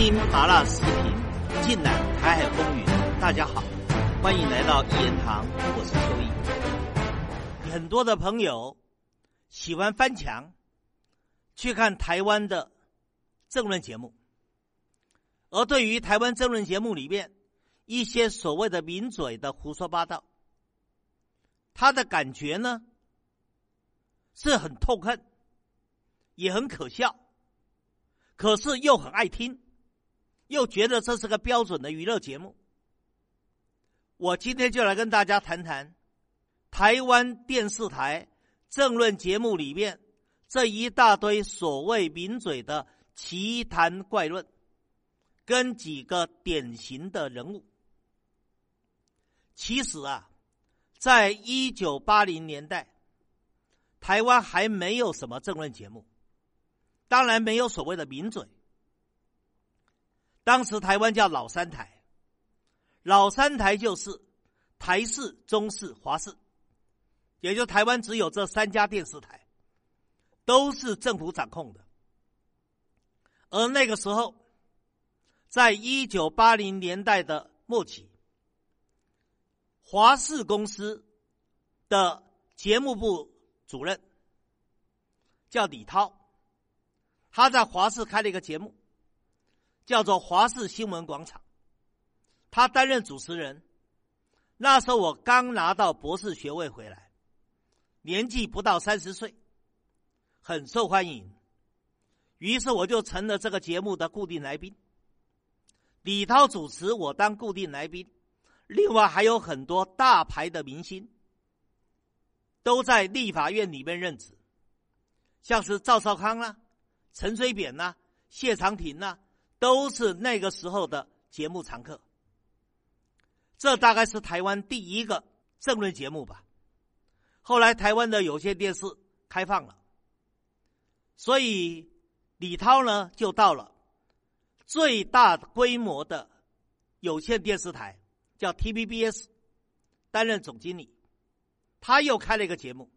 听麻辣视频，尽览台海风云。大家好，欢迎来到一言堂，我是秋意。很多的朋友喜欢翻墙去看台湾的政论节目，而对于台湾政论节目里面一些所谓的名嘴的胡说八道，他的感觉呢是很痛恨，也很可笑，可是又很爱听。又觉得这是个标准的娱乐节目。我今天就来跟大家谈谈台湾电视台政论节目里面这一大堆所谓名嘴的奇谈怪论，跟几个典型的人物。其实啊，在一九八零年代，台湾还没有什么政论节目，当然没有所谓的名嘴。当时台湾叫老三台，老三台就是台视、中视、华视，也就台湾只有这三家电视台，都是政府掌控的。而那个时候，在一九八零年代的末期，华视公司的节目部主任叫李涛，他在华视开了一个节目。叫做华视新闻广场，他担任主持人。那时候我刚拿到博士学位回来，年纪不到三十岁，很受欢迎。于是我就成了这个节目的固定来宾。李涛主持，我当固定来宾。另外还有很多大牌的明星都在立法院里面任职，像是赵少康啦、陈水扁呐、谢长廷呐。都是那个时候的节目常客，这大概是台湾第一个政论节目吧。后来台湾的有线电视开放了，所以李涛呢就到了最大规模的有线电视台，叫 TVBS，担任总经理。他又开了一个节目，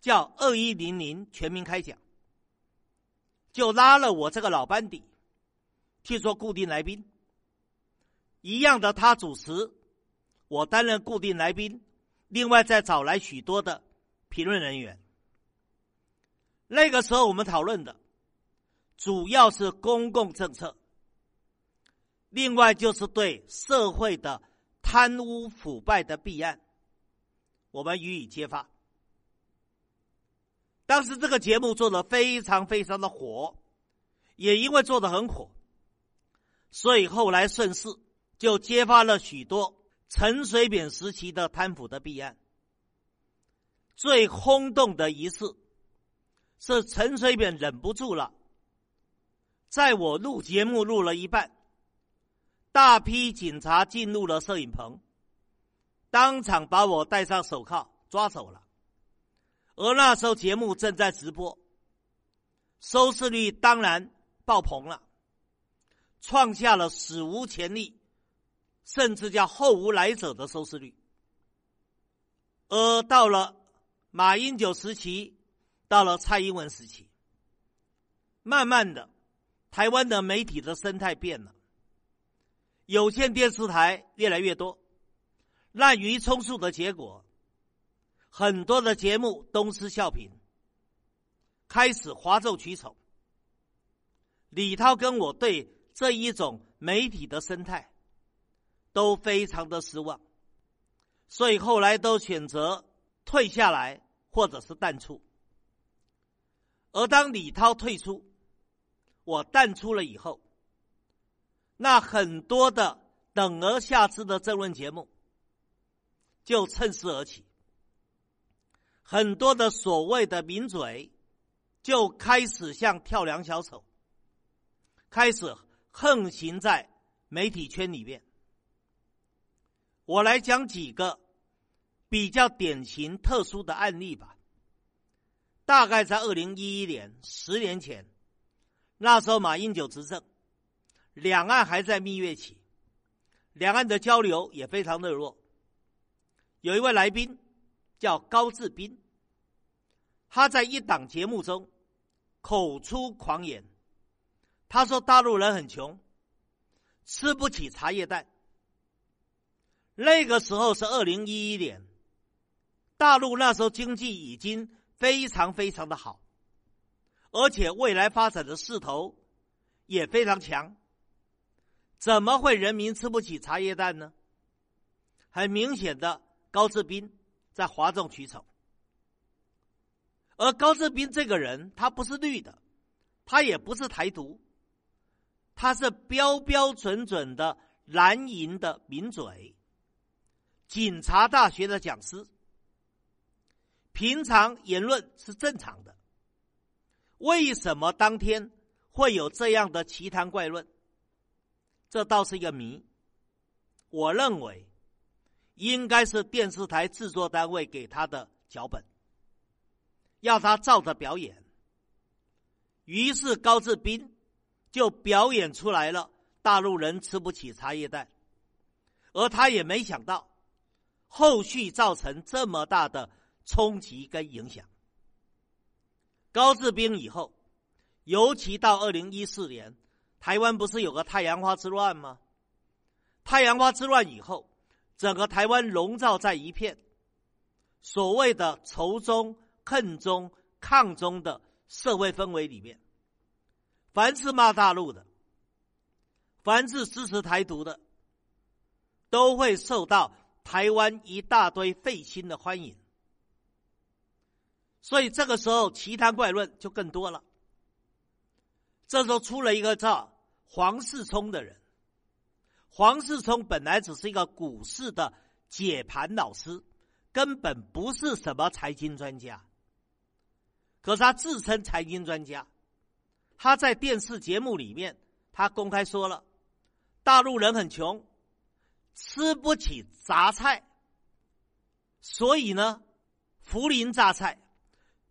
叫二一零零全民开讲，就拉了我这个老班底。去做固定来宾，一样的，他主持，我担任固定来宾，另外再找来许多的评论人员。那个时候我们讨论的主要是公共政策，另外就是对社会的贪污腐败的弊案，我们予以揭发。当时这个节目做的非常非常的火，也因为做的很火。所以后来顺势就揭发了许多陈水扁时期的贪腐的弊案。最轰动的一次是陈水扁忍不住了，在我录节目录了一半，大批警察进入了摄影棚，当场把我戴上手铐抓走了。而那时候节目正在直播，收视率当然爆棚了。创下了史无前例，甚至叫后无来者的收视率。而到了马英九时期，到了蔡英文时期，慢慢的，台湾的媒体的生态变了，有线电视台越来越多，滥竽充数的结果，很多的节目东施效颦，开始哗众取宠。李涛跟我对。这一种媒体的生态都非常的失望，所以后来都选择退下来或者是淡出。而当李涛退出，我淡出了以后，那很多的等而下之的争论节目就趁势而起，很多的所谓的名嘴就开始像跳梁小丑，开始。横行在媒体圈里面，我来讲几个比较典型、特殊的案例吧。大概在二零一一年，十年前，那时候马英九执政，两岸还在蜜月期，两岸的交流也非常热络。有一位来宾叫高志斌，他在一档节目中口出狂言。他说：“大陆人很穷，吃不起茶叶蛋。那个时候是二零一一年，大陆那时候经济已经非常非常的好，而且未来发展的势头也非常强。怎么会人民吃不起茶叶蛋呢？很明显的，高志斌在哗众取宠。而高志斌这个人，他不是绿的，他也不是台独，他是标标准准的蓝营的名嘴，警察大学的讲师，平常言论是正常的。为什么当天会有这样的奇谈怪论？这倒是一个谜。我认为，应该是电视台制作单位给他的脚本。要他照着表演，于是高志斌就表演出来了。大陆人吃不起茶叶蛋，而他也没想到，后续造成这么大的冲击跟影响。高志斌以后，尤其到二零一四年，台湾不是有个太阳花之乱吗？太阳花之乱以后，整个台湾笼罩在一片所谓的仇中。恨中抗中的社会氛围里面，凡是骂大陆的，凡是支持台独的，都会受到台湾一大堆废青的欢迎。所以这个时候奇谈怪论就更多了。这时候出了一个叫黄世聪的人，黄世聪本来只是一个股市的解盘老师，根本不是什么财经专家。可是他自称财经专家，他在电视节目里面，他公开说了，大陆人很穷，吃不起杂菜，所以呢，涪陵榨菜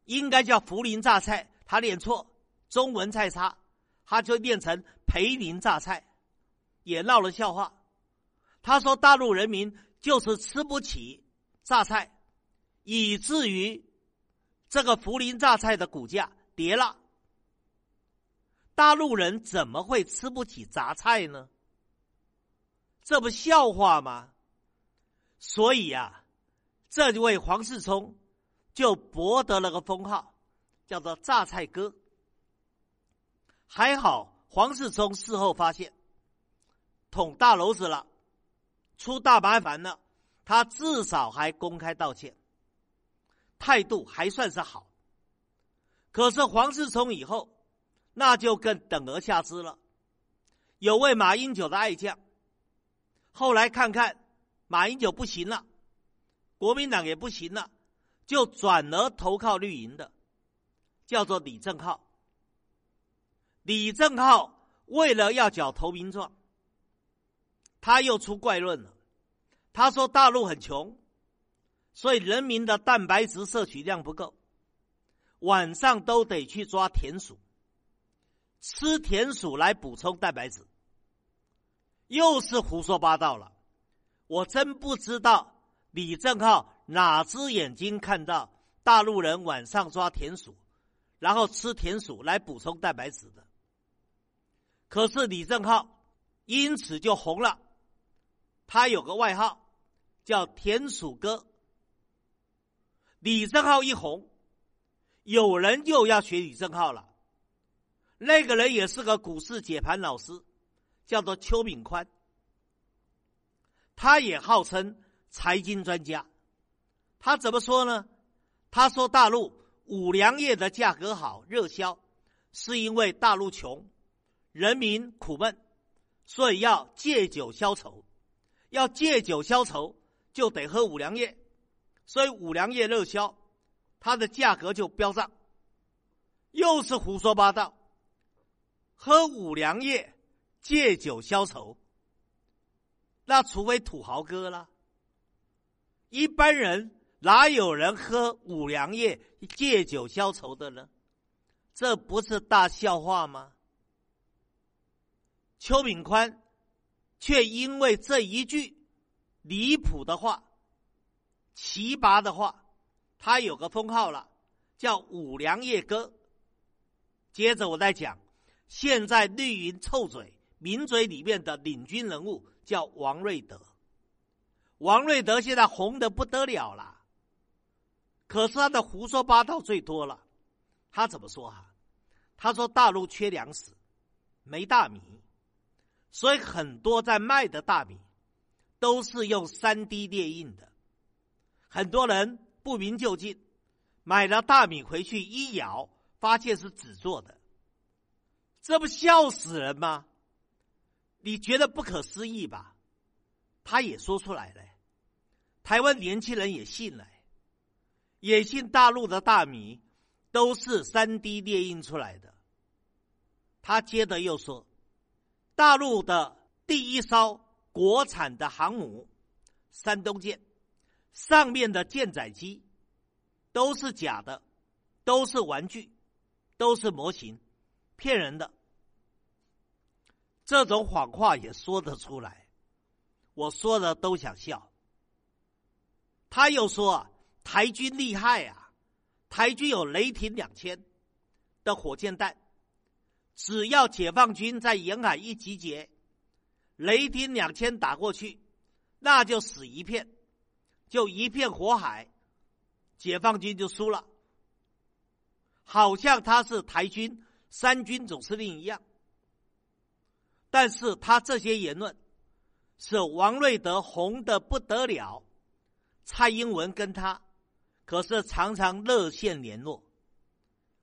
应该叫涪陵榨菜，他念错，中文太差，他就念成涪陵榨菜，也闹了笑话。他说大陆人民就是吃不起榨菜，以至于。这个涪陵榨菜的股价跌了，大陆人怎么会吃不起杂菜呢？这不笑话吗？所以呀，这位黄世聪就博得了个封号，叫做“榨菜哥”。还好黄世聪事后发现捅大篓子了，出大麻烦了，他至少还公开道歉。态度还算是好，可是黄世聪以后，那就更等而下之了。有位马英九的爱将，后来看看马英九不行了，国民党也不行了，就转而投靠绿营的，叫做李正浩。李正浩为了要缴投名状，他又出怪论了，他说大陆很穷。所以人民的蛋白质摄取量不够，晚上都得去抓田鼠，吃田鼠来补充蛋白质，又是胡说八道了。我真不知道李正浩哪只眼睛看到大陆人晚上抓田鼠，然后吃田鼠来补充蛋白质的。可是李正浩因此就红了，他有个外号叫“田鼠哥”。李正浩一红，有人就要学李正浩了。那个人也是个股市解盘老师，叫做邱炳宽。他也号称财经专家。他怎么说呢？他说大陆五粮液的价格好，热销，是因为大陆穷，人民苦闷，所以要借酒消愁。要借酒消愁，就得喝五粮液。所以五粮液热销，它的价格就飙涨，又是胡说八道。喝五粮液借酒消愁，那除非土豪哥了，一般人哪有人喝五粮液借酒消愁的呢？这不是大笑话吗？邱炳宽却因为这一句离谱的话。奇葩的话，他有个封号了，叫五粮液哥。接着我再讲，现在绿营臭嘴，名嘴里面的领军人物叫王瑞德。王瑞德现在红的不得了了，可是他的胡说八道最多了。他怎么说啊？他说大陆缺粮食，没大米，所以很多在卖的大米都是用三 D 列印的。很多人不明就近，买了大米回去一咬，发现是纸做的，这不笑死人吗？你觉得不可思议吧？他也说出来了，台湾年轻人也信了，也信大陆的大米。都是三 D 列印出来的。他接着又说，大陆的第一艘国产的航母“山东舰”上面的舰载机都是假的，都是玩具，都是模型，骗人的。这种谎话也说得出来，我说的都想笑。他又说台军厉害啊。台军有雷霆两千的火箭弹，只要解放军在沿海一集结，雷霆两千打过去，那就死一片，就一片火海，解放军就输了。好像他是台军三军总司令一样，但是他这些言论是王瑞德红的不得了，蔡英文跟他。可是常常热线联络，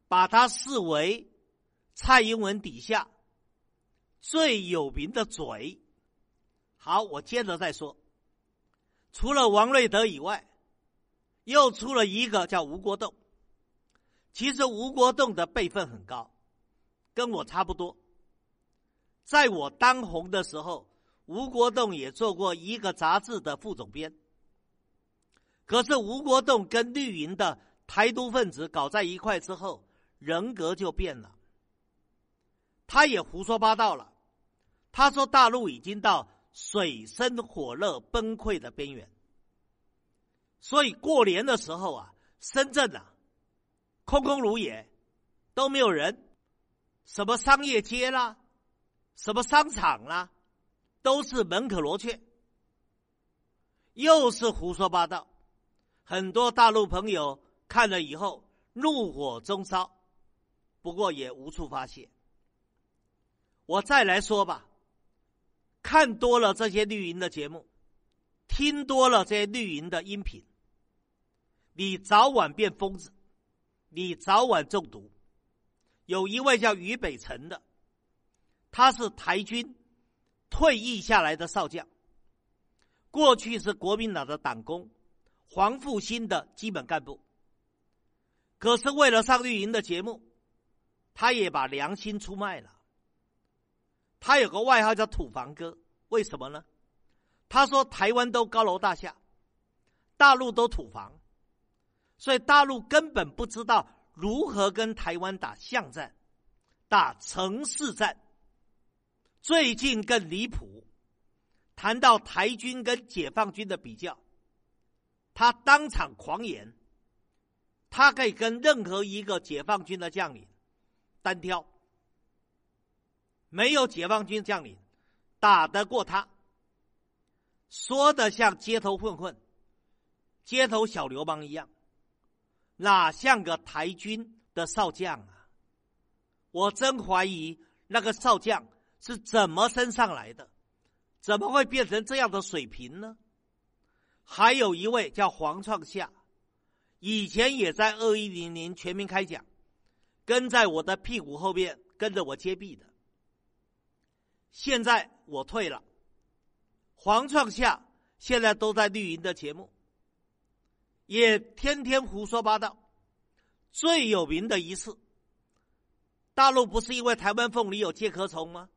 把他视为蔡英文底下最有名的嘴。好，我接着再说。除了王瑞德以外，又出了一个叫吴国栋。其实吴国栋的辈分很高，跟我差不多。在我当红的时候，吴国栋也做过一个杂志的副总编。可是吴国栋跟绿营的台独分子搞在一块之后，人格就变了。他也胡说八道了，他说大陆已经到水深火热、崩溃的边缘。所以过年的时候啊，深圳啊，空空如也，都没有人，什么商业街啦，什么商场啦，都是门可罗雀，又是胡说八道。很多大陆朋友看了以后怒火中烧，不过也无处发泄。我再来说吧，看多了这些绿营的节目，听多了这些绿营的音频，你早晚变疯子，你早晚中毒。有一位叫于北辰的，他是台军退役下来的少将，过去是国民党的党工。黄复兴的基本干部，可是为了上绿营的节目，他也把良心出卖了。他有个外号叫“土房哥”，为什么呢？他说台湾都高楼大厦，大陆都土房，所以大陆根本不知道如何跟台湾打巷战、打城市战。最近更离谱，谈到台军跟解放军的比较。他当场狂言，他可以跟任何一个解放军的将领单挑，没有解放军将领打得过他。说的像街头混混、街头小流氓一样，哪像个台军的少将啊？我真怀疑那个少将是怎么升上来的，怎么会变成这样的水平呢？还有一位叫黄创夏，以前也在二一零零全民开讲，跟在我的屁股后边跟着我接臂的。现在我退了，黄创夏现在都在绿营的节目，也天天胡说八道。最有名的一次，大陆不是因为台湾凤梨有介壳虫吗？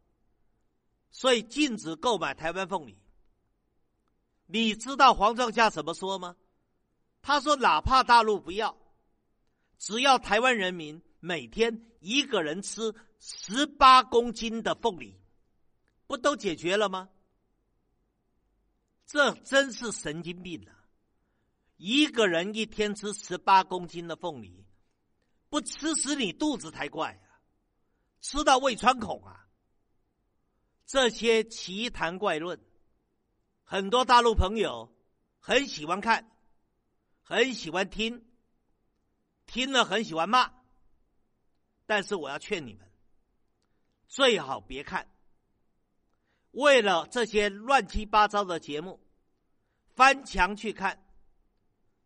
所以禁止购买台湾凤梨。你知道黄壮夏怎么说吗？他说：“哪怕大陆不要，只要台湾人民每天一个人吃十八公斤的凤梨，不都解决了吗？”这真是神经病啊！一个人一天吃十八公斤的凤梨，不吃死你肚子才怪啊！吃到胃穿孔啊！这些奇谈怪论，很多大陆朋友很喜欢看，很喜欢听，听了很喜欢骂。但是我要劝你们，最好别看。为了这些乱七八糟的节目，翻墙去看，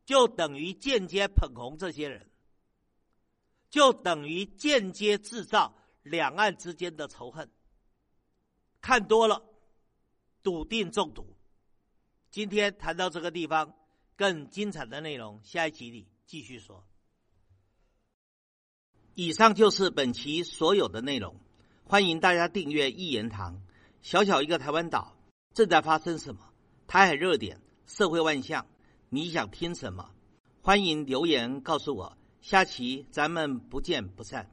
就等于间接捧红这些人，就等于间接制造两岸之间的仇恨。看多了，笃定中毒。今天谈到这个地方，更精彩的内容，下一集里继续说。以上就是本期所有的内容，欢迎大家订阅一言堂。小小一个台湾岛，正在发生什么？台海热点，社会万象，你想听什么？欢迎留言告诉我。下期咱们不见不散。